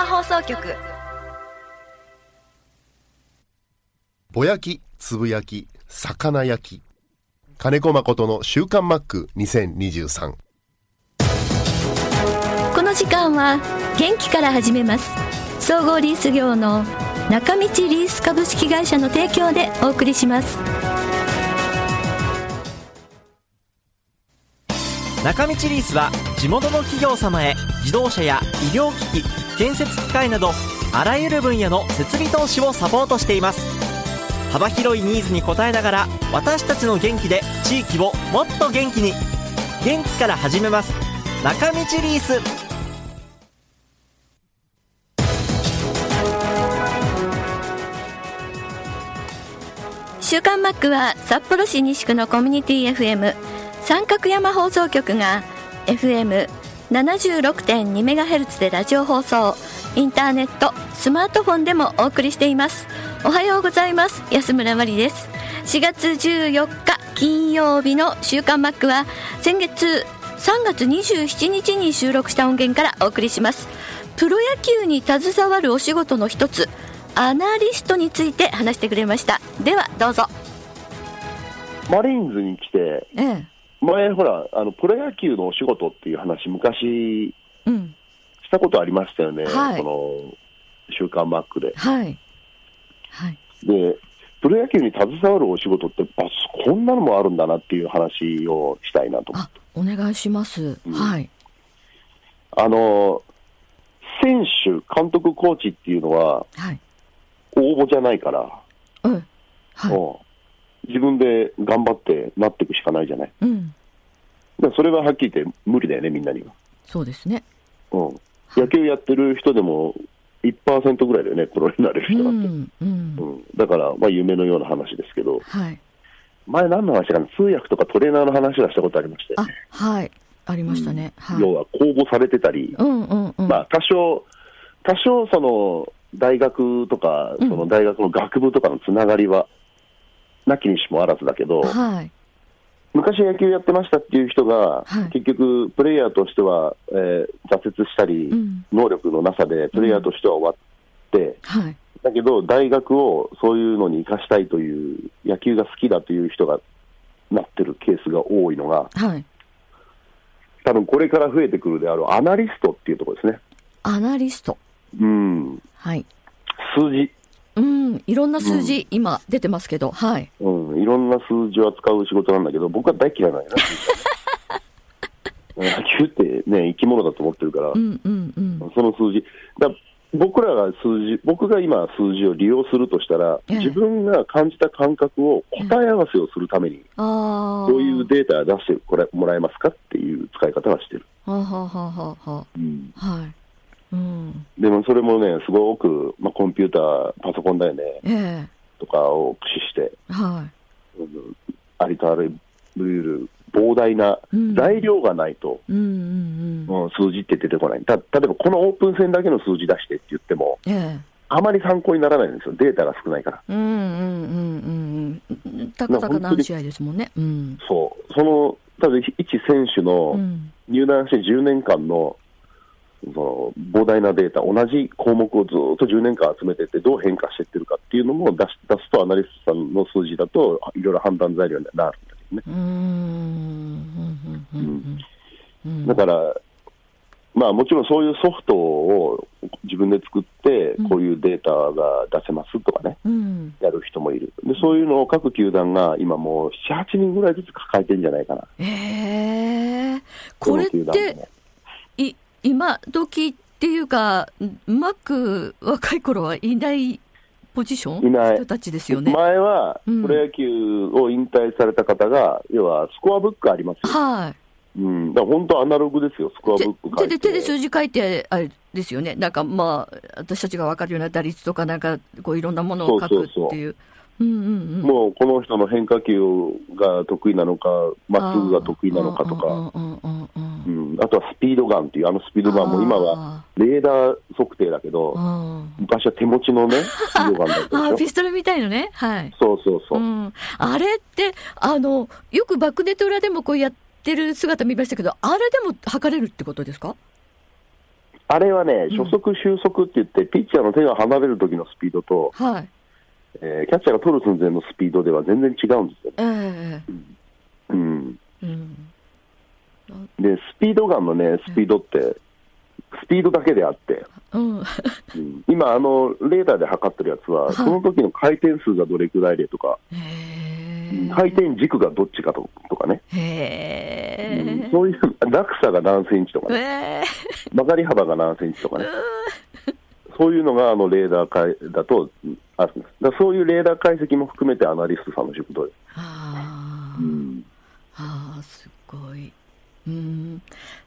山放送局ぼやき、つぶやき、魚焼き。金子誠の週刊マック2023。この時間は元気から始めます総合リース業の中道リース株式会社の提供でお送りします中道リースは地元の企業様へ自動車や医療機器建設機械などあらゆる分野の設備投資をサポートしています。幅広いニーズに応えながら私たちの元気で地域をもっと元気に元気から始めます。中道リース。週刊マックは札幌市西区のコミュニティ FM 三角山放送局が FM76.2MHz でラジオ放送インターネットスマートフォンでもお送りしています。おはようございます。安村麻里です。4月14日金曜日の週刊マックは先月3月27日に収録した音源からお送りします。プロ野球に携わるお仕事の一つアナリストについて話してくれました。ではどうぞ。マリーンズに来て、ええ前、ほら、あのプロ野球のお仕事っていう話、昔うん。したことありましたよね、はい。この週刊マックで。はい。はい。で、プロ野球に携わるお仕事って、あこんなのもあるんだなっていう話をしたいなと。思って。あお願いします、うん。はい。あの選手、監督、コーチっていうのは、はい。応募じゃないから、うん。はい。うん自分で頑張ってなっていくしかないじゃない。うん。でそれははっきり言って無理だよね、みんなには。そうですね。うん、野球やってる人でも1%ぐらいだよね、プロになれるう人なんて。んうん。うん。だから、まあ、夢のような話ですけど、はい。前、何の話かな、通訳とかトレーナーの話はしたことありましたよあね。はい。ありましたね、はい。要は公募されてたり、うんうんうん、まあ、多少、多少その大学とか、うん。その大学の学部とかのつながりは、なきにしもあらずだけど、はい。昔野球やってましたっていう人が、はい。結局、プレイヤーとしては、えー挫折したり、うん。能力のなさで、プレイヤーとしては終わって、はい。だけど、大学をそういうのに生かしたいという、野球が好きだという人がなってるケースが多いのが、はい。多分これから増えてくるであろうアナリストっていうところですね。アナリスト。うん、はい。数字、うんいろんな数字、今出てますけどはい。うん、いろんな数字を扱う仕事なんだけど、僕は大嫌いなんやな。野球ってね、生き物だと思ってるから、うんうんうん。その数字、だ僕らが数字、僕が今、数字を利用するとしたら、ええ。自分が感じた感覚を答え合わせをするために、ああそういうデータ出してこれもらえますかっていう使い方はしてる。はあはあはあはあは。うん。あはい。うんでもそれもね、すごく、まあ、コンピューター、パソコンだよね、えとかを駆使して、えはうんありとあらゆる膨大なうん。材料がないと、いうんうんうん。うん数字って出てこない。た例えば、このオープン戦だけの数字出してって言っても、ええ。あまり参考にならないんですよ、データが少ないから。うんうんうんうんうん。たかたか何試合ですもんね。うん。そう、その、ただ一選手うのん。入団して10年間のその膨大なデータ、同じ項目をずっと10年間集めてって、どう変化していってるかっていうのも出し出すと、アナリストさんの数字だと、いろいろ判断材料になるんだけどね。だから、まあ、もちろんそういうソフトを自分で作ってうん、こういうデータが出せますとかね、うんやる人もいる。で、そういうのを各球団が今もう7、8人ぐらいずつ抱えてるんじゃないかな。ええこれって今時っていうかうまく若い頃はいないポジション？いない。人たちですよね。前はうん。プロ野球を引退された方が、要はスコアブックありますよ。はい。うん、だ本当アナログですよ、スコアブック書いて。手で手で数字書いてあれですよね。なんかまあ私たちが分かるような打率とかなんかこういろんなものを書くっていう。うんうんうん。もうこの人の変化球が得意なのか、まっすぐが得意なのかとか、あとはスピードガンっていう、あのスピードガンも今はレーダー測定だけど、昔は手持ちのね、スピードガンだったでしょ？ピストルみたいのねはいそうそうそうう。ん、あれってあのよくバックネット裏でもこうやってる姿見ましたけどあれでも測れるってことですか？あれはね、初速、収束って言って、ピッチャーの手が離れる時のスピードと、はい。えーキャッチャーが取る寸前のスピードでは全然違うんですよね。ええうん、うん。で、スピードガンのね、スピードって、スピードだけであって、うん。うん今、あの、レーダーで測ってるやつは、はいその時の回転数がどれくらいでとか。回転軸がどっちかととかね、へうんえ。そういう落差が何センチとかね、ええ。曲がり幅が何センチとかね、そういうのがあのレーダー解だとあるんです。だそういうレーダー解析も含めてアナリストさんの仕事です。ああ。うんああ、すごい。うん。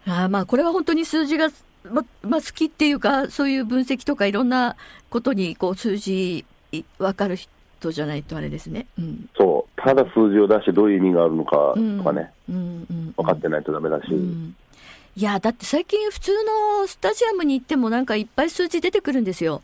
ああ、まあ、これは本当に数字が、ま、まあ、好きっていうか、そういう分析とかいろんなことに、こう、数字、いわかる人じゃないとあれですね。うん。そう、ただ数字を出してどういう意味があるのかうんとかね、うん。うん。分かってないとダメだし、うん。いや、だって最近普通のスタジアムに行ってもなんかいっぱい数字出てくるんですよ。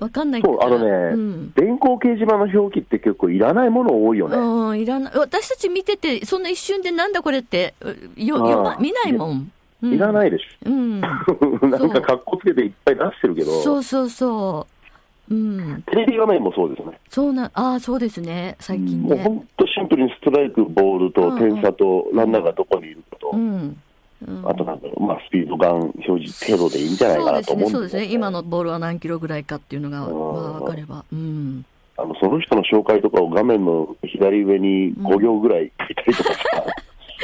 わかんない。そう、あのね、うん。電光掲示板の表記って結構いらないもの多いよね。うん、いらない。私たち見てて、そんな一瞬でなんだこれって、うよ、よま、見ないもん。うんいらないでしうん。ょ。なんか格好つけていっぱい出してるけど、そうそうそう。うん。テレビ画面もそうですよね。そうな、ああ、そうですね。最近ね。もう本当シンプルにストライク、ボールとうん点差とランナーがどこにいるかと、うん。ろう、まあ、スピードガン表示程度でいいんじゃないかなと思うんそうですね。そうですね。今のボールは何キロぐらいかっていうのが、まあ、わかれば。うん。あのその人の紹介とかを画面の左上に5行ぐらい書いたりとかさ、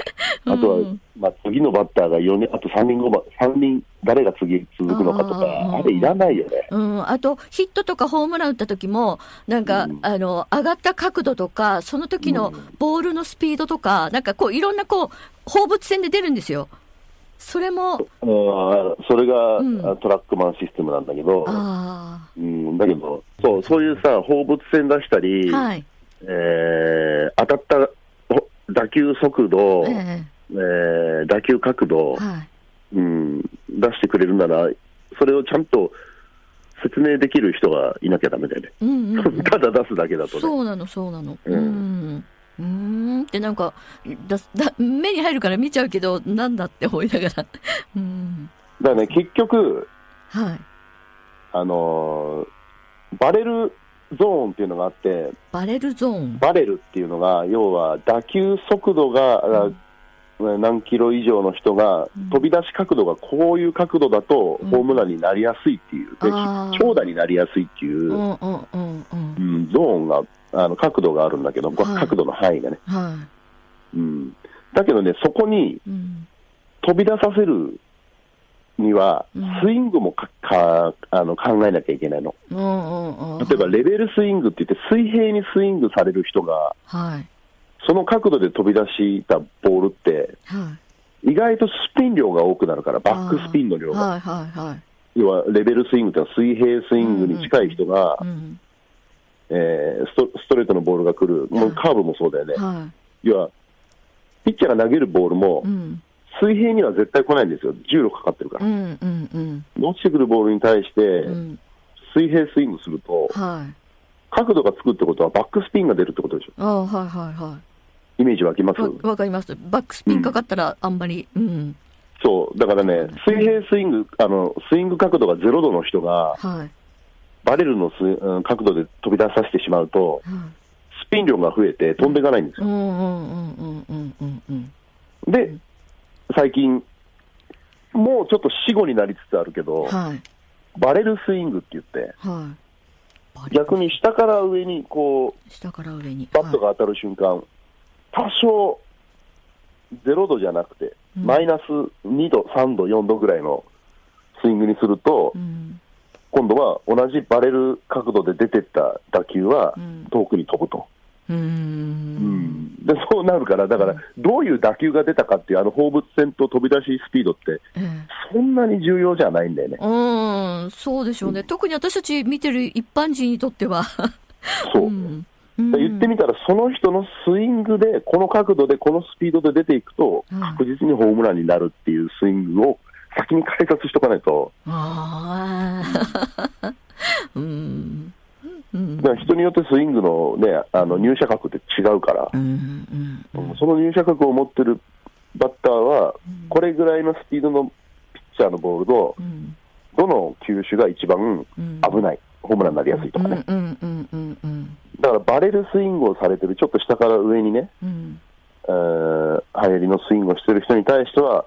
あとは、うんまあ、次のバッターが4人、あと3人後ば、三人、誰が次続くのかとか、あれいらないよね。うん、あと、ヒットとかホームラン打った時も、なんか、うんあの、上がった角度とか、その時のボールのスピードとか、なんかこう、いろんなこう、放物線で出るんですよ。それも、うんそれが、うんトラックマンシステムなんだけど、あうん、だけどそう、そういうさ、放物線出したり、あ、はい。えー当たったほ打球速度、ええー打球角度え、はい。うん、出してくれるなら、それをちゃんと説明できる人がいなきゃダメだよね。うんうんうん、ただ出すだけだとね。そうなの、そうなの。う。うんんうーんってなんかだだ、目に入るから見ちゃうけど、なんだって思いながら。うん。だからね、結局、はい。あのーバレルゾーンっていうのがあって、バレルゾーン。バレルっていうのが、要は打球速度が、あ何キロ以上の人がうん、飛び出し角度がこういう角度だと、うんホームランになりやすいっていう、であー長打になりやすいっていうう、んうんうんうん。うんゾーンが、あの角度があるんだけど、はい角度の範囲がね。はうん、だけどね、そこにい。うん。飛び出させるにはうん、スイングもかかあの考えなきゃいけないの。うんうんうん。例えば、レベルスイングって言って、水平にスイングされる人が、はい。その角度で飛び出したボールって、はい。意外とスピン量が多くなるから、バックスピンの量が。はいはいはい。要は、レベルスイングってのは水平スイングに近い人が、うん。えーストストレートのボールが来る、もうカーブもそうだよね。は要は、ピッチャーが投げるボールもい。う、ん。水平には絶対来ないんですよ。重力かかってるから。うんうんうん。落ちてくるボールに対して、うん。水平スイングすると、はい。角度がつくってことは、バックスピンが出るってことでしょ。ああ、はいはいはイメージ湧きます？わかります。バックスピンかかったらあんまり、うん。そう、だからね、水平スイング、あの、スイング角度が0度の人が、はい。バレルのスうん角度で飛び出させてしまうと、はい。スピン量が増えて飛んでいかないんですよ。うんうんうんうんうんうんうん。で、最近、もうちょっと死後になりつつあるけど、はい。バレルスイングって言って、はい。逆に下から上にこう、下から上に。バットが当たる瞬間、多少、0度じゃなくて、うんマイナス2度、3度、4度ぐらいのスイングにすると、うん。今度は同じバレル角度で出てった打球はうん遠くに飛ぶと。うー。うんでそうなるから、だから、どういう打球が出たかっていう、あの放物線と飛び出しスピードって、ええそんなに重要じゃないんだよね。うん、そうでしょうね。特に私たち見てる一般人にとっては。そう。ん。言ってみたら、その人のスイングで、この角度で、このスピードで出ていくとうん、確実にホームランになるっていうスイングを先に解説しとかないと、ああ。うん。うん。だから人によってスイングの,、ね、あの入射角って違うから。う、ん。うん。その入射角を持ってるバッターは、これぐらいのスピードのピッチャーのボールと、うん。どの球種が一番うん。危ない、ホームランになりやすいとかね、だからバレルスイングをされてる、ちょっと下から上にね、うん。えー流行りのスイングをしてる人に対しては、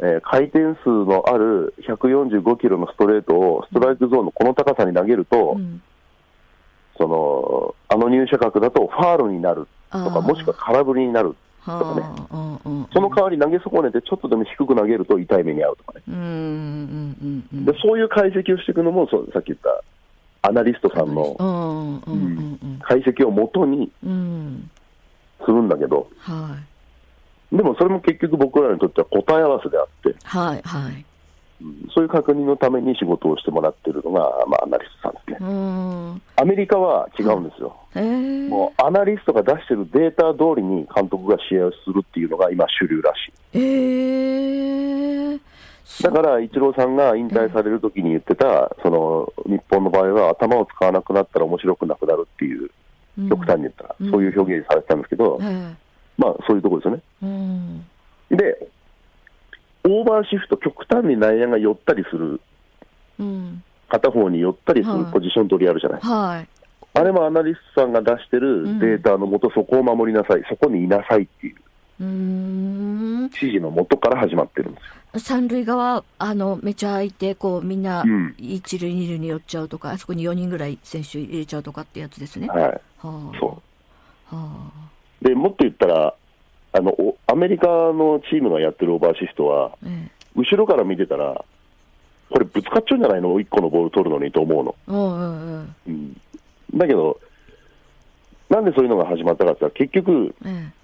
えー回転数のある145キロのストレートをストライクゾーンのこの高さに投げると、うん。そのあの入射角だとファールになるとか、もしくは空振りになる、はとかね。その代わり投げ損ねて、ちょっとでも低く投げると痛い目に遭うとかね、でそういう解析をしていくのも、そうさっき言ったアナリストさんの解析をもとにうん。するんだけど、はいでもそれも結局僕らにとっては答え合わせであって、はいはい。うんそういう確認のために仕事をしてもらってるのが、まあ、アナリストさんですね。うん。アメリカは違うんですよ。えー。もうアナリストが出してるデータ通りに監督が試合をするっていうのが今主流らしい。えー。だから、イチローさんが引退されるときに言ってた、その、日本の場合は頭を使わなくなったら面白くなくなるっていう、極端に言ったら、うん。そういう表現されてたんですけど、えまあ、そういうところですよね。で、オーバーシフト、極端に内野が寄ったりする、うん片方に寄ったりするはいポジション取りあるじゃない。はいあれもアナリストさんが出してるデータのもと、そこを守りなさい、そこにいなさいっていううーん指示のもとから始まってるんですよ。三塁側あのめちゃ空いてこうみんなうん一塁二塁に寄っちゃうとかあそこに4人ぐらい選手入れちゃうとかってやつですね。ははい。あ、そはう。で、もっと言ったら、あの、おアメリカのチームがやってるオーバーシフトは、あええ後ろから見てたら、これぶつかっちゃうんじゃないの ?1 個のボール取るのにと思うの。おうん。だけど、なんでそういうのが始まったかって言ったら、結局、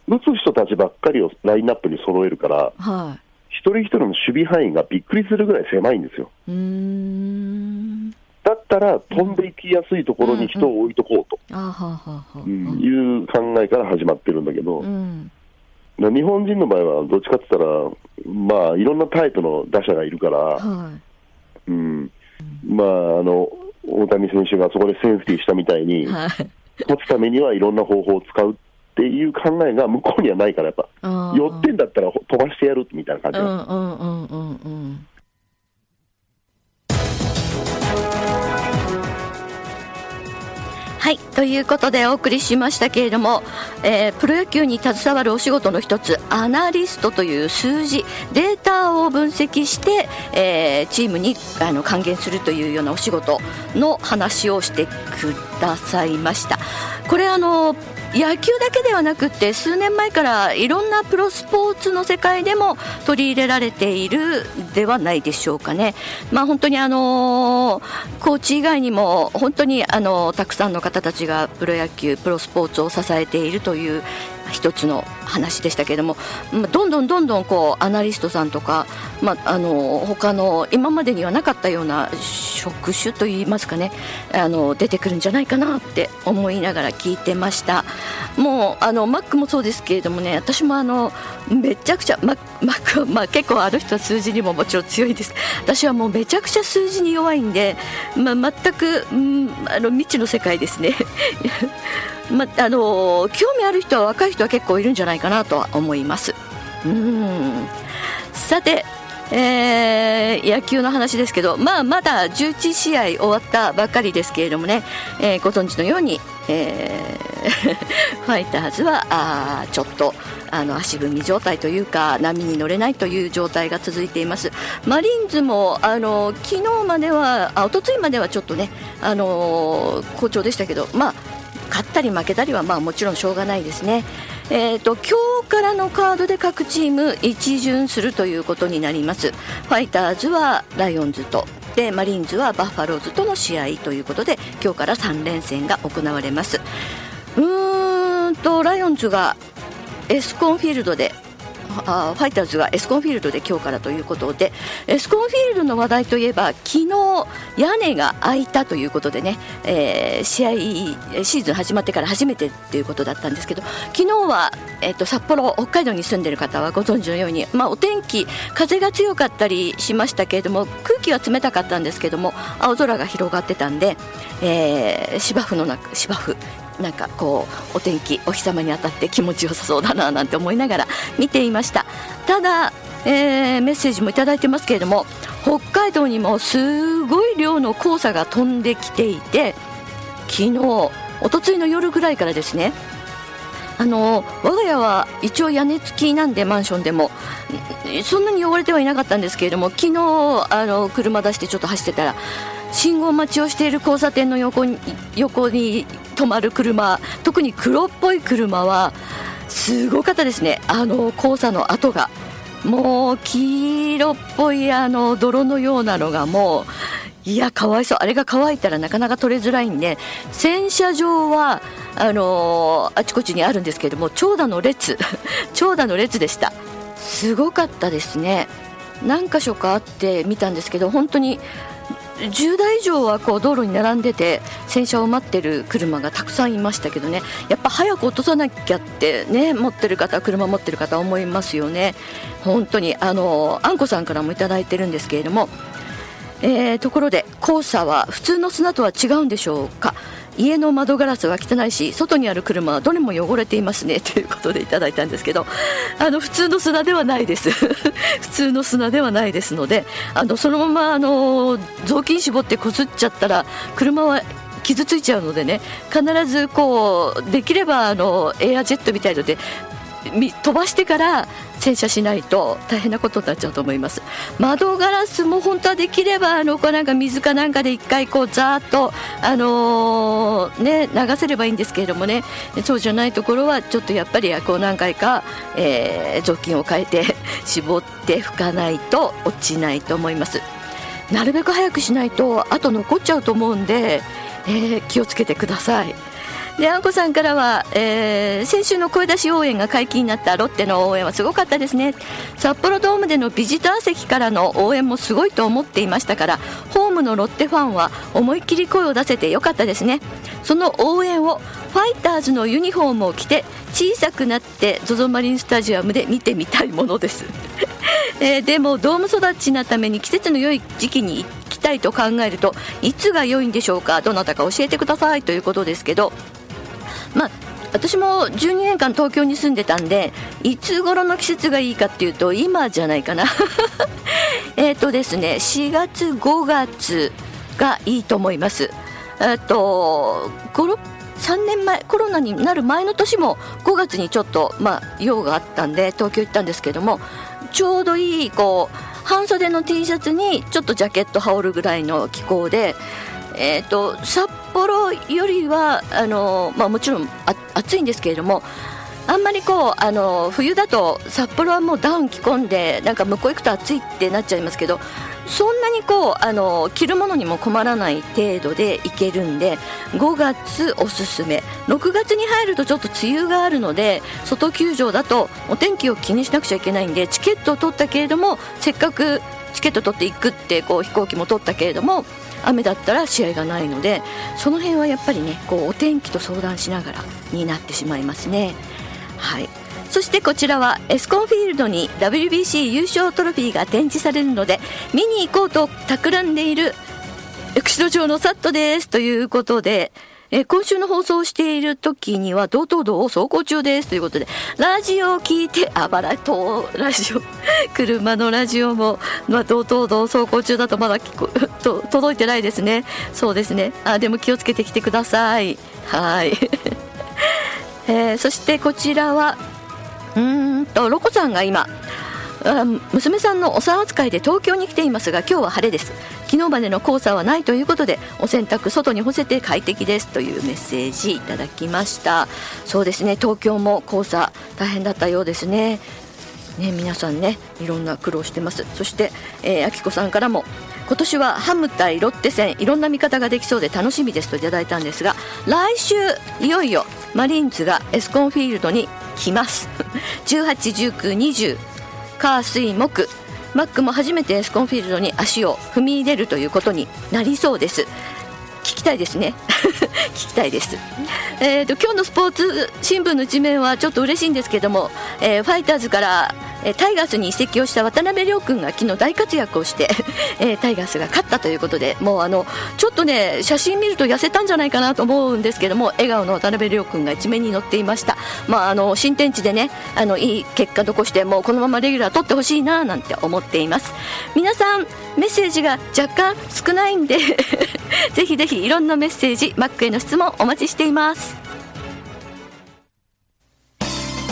打つ人たちばっかりをラインナップに揃えるから、えは一人一人の守備範囲がびっくりするぐらい狭いんですよ。ったら、飛んでいきやすいところに人を置いとこうと、いう考えから始まってるんだけど、うん。日本人の場合はどっちかって言ったら、まあ、いろんなタイプの打者がいるから、はうん、まあ、あの、大谷選手がそこでセーフティーしたみたいにい。、はい。勝つためにはいろんな方法を使うっていう考えが向こうにはないから、やっぱ、寄ってんだったら飛ばしてやるみたいな感じはい。ということでお送りしましたけれども、えープロ野球に携わるお仕事の一つ、アナリストという数字、データを分析して、えーチームにあの還元するというようなお仕事の話をしてくださいました。これあの野球だけではなくて数年前からいろんなプロスポーツの世界でも取り入れられているではないでしょうかね。まあ本当にあのコーチ以外にも本当にあのたくさんの方たちがプロ野球プロスポーツを支えているという一つの話でしたけれども、まあどんどんどんどんこうアナリストさんとか、まあ、あの他の今までにはなかったような職種といいますかねあの出てくるんじゃないかなって思いながら聞いてました。もうあのマックもそうですけれどもね私もあのめちゃくちゃママックは、まあ、結構ある人は数字にももちろん強いです。私はもうめちゃくちゃ数字に弱いんで、まあ、全く、うん、あの未知の世界ですね。まあの興味ある人は若い人は結構いるんじゃないかなとは思います。うんさて、えー野球の話ですけど、まあ、まだ11試合終わったばかりですけれどもね、えーご存知のように、えー ファイターズはあちょっとあの足踏み状態というか波に乗れないという状態が続いていますマリーンズもあの昨日まではあ一昨日まではちょっとねあの好調でしたけどまあ勝ったり負けたりはまあもちろんしょうがないですね。えー、と今日からのカードで各チーム一巡するということになります。ファイターズはライオンズとでマリーンズはバッファローズとの試合ということで今日から3連戦が行われます。うーんとライオンズがエスコンフィールドでファイターズがエスコンフィールドで今日からということでエスコンフィールドの話題といえば昨日屋根が開いたということでね、えー試合シーズン始まってから初めてということだったんですけど昨日は、えっと札幌北海道に住んでいる方はご存知のように、まあ、お天気風が強かったりしましたけれども空気は冷たかったんですけども青空が広がってたんで、えー芝生の中芝生なんかこうお天気お日様に当たって気持ちよさそうだななんて思いながら見ていました。ただえー、メッセージもいただいてますけれども北海道にもすごい量の黄砂が飛んできていて昨日おとついの夜ぐらいからですねあの我が家は一応屋根付きなんでマンションでもそんなに汚れてはいなかったんですけれども昨日あの車出してちょっと走ってたら信号待ちをしている交差点の横に横に止まる車特に黒っぽい車はすごかったですね。あの黄砂の跡が。もう黄色っぽいあの泥のようなのがもういやかわいそう。あれが乾いたらなかなか取れづらいんで洗車場はあのー、あちこちにあるんですけども長蛇の列 長蛇の列でした。すごかったですね。何箇所かあって見たんですけど本当に10台以上はこう道路に並んでて洗車を待ってる車がたくさんいましたけどね。やっぱ早く落とさなきゃってね持ってる方車持ってる方思いますよね。本当にあのあんこさんからも頂いてるんですけれども。えー、ところで黄砂は普通の砂とは違うんでしょうか？家の窓ガラスは汚いし外にある車はどれも汚れていますね ということでいただいたんですけどあの普通の砂ではないです。普通の砂ではないですのであのそのままあの雑巾絞ってこすっちゃったら車は傷ついちゃうのでね必ずこうできればあのエアジェットみたいので飛ばしてから洗車しないと大変なことになっちゃうと思います。窓ガラスも本当はできればあのこうなんか水かなんかで一回こうざーっとあのー、ね流せればいいんですけれどもね。そうじゃないところはちょっとやっぱりこう何回か、えー、雑巾を変えて 絞って拭かないと落ちないと思います。なるべく早くしないとあと残っちゃうと思うんで、えー、気をつけてください。であんこさんからは、えー、先週の声出し応援が解禁になったロッテの応援はすごかったですね。札幌ドームでのビジター席からの応援もすごいと思っていましたからホームのロッテファンは思いっきり声を出せてよかったですね。その応援をファイターズのユニフォームを着て小さくなって ZOZO マリンスタジアムで見てみたいものです。えー、でもドーム育ちなために季節の良い時期に行きたいと考えるといつが良いんでしょうか？どなたか教えてくださいということですけどまあ私も12年間東京に住んでたんでいつ頃の季節がいいかっていうと今じゃないかな。えっとですね4月5月がいいと思います。えっと3年前コロナになる前の年も5月にちょっとまあ用があったんで東京行ったんですけどもちょうどいいこう半袖の T シャツにちょっとジャケット羽織るぐらいの気候でえーと、札幌よりはあの、まあ、もちろんあ暑いんですけれどもあんまりこうあの冬だと札幌はもうダウン着込んでなんか向こう行くと暑いってなっちゃいますけどそんなにこうあの着るものにも困らない程度で行けるんで5月おすすめ。6月に入るとちょっと梅雨があるので外球場だとお天気を気にしなくちゃいけないんでチケットを取ったけれどもせっかくチケット取っていくってこう飛行機も取ったけれども雨だったら試合がないのでその辺はやっぱりねこうお天気と相談しながらになってしまいますね。はいそしてこちらはエスコンフィールドに WBC 優勝トロフィーが展示されるので見に行こうと企んでいるエクシド城のサットですということでえ今週の放送をしている時には道東道を走行中です。ということでラジオを聞いてあばらとラジオ 車のラジオも、まあ、道東道走行中だとまだ聞こ と届いてないですね。そうですね。あでも気をつけてきてください。はい、えー、そしてこちらはうんとロコさんが今娘さんのお産扱いで東京に来ていますが今日は晴れです。昨日までの黄砂はないということでお洗濯外に干せて快適ですというメッセージいただきました。そうですね東京も黄砂大変だったようですね。ね皆さんねいろんな苦労してます。そして、えー、あきこさんからも今年はハム対ロッテ戦いろんな見方ができそうで楽しみですといただいたんですが来週いよいよマリーンズがエスコンフィールドに来ます。18、19、20火水木。マックも初めてエスコンフィールドに足を踏み入れるということになりそうです。聞きたいですね。聞きたいです、えーと、今日のスポーツ新聞の一面はちょっと嬉しいんですけども、えー、ファイターズから、えタイガースに移籍をした渡辺亮君が昨日大活躍をして、えタイガースが勝ったということでもうあのちょっとね写真見ると痩せたんじゃないかなと思うんですけども笑顔の渡辺亮君が一面に載っていました、まあ、あの新天地でねあのいい結果残してもうこのままレギュラー取ってほしいななんて思っています。皆さんメッセージが若干少ないんで ぜひぜひいろんなメッセージマックへの質問お待ちしています。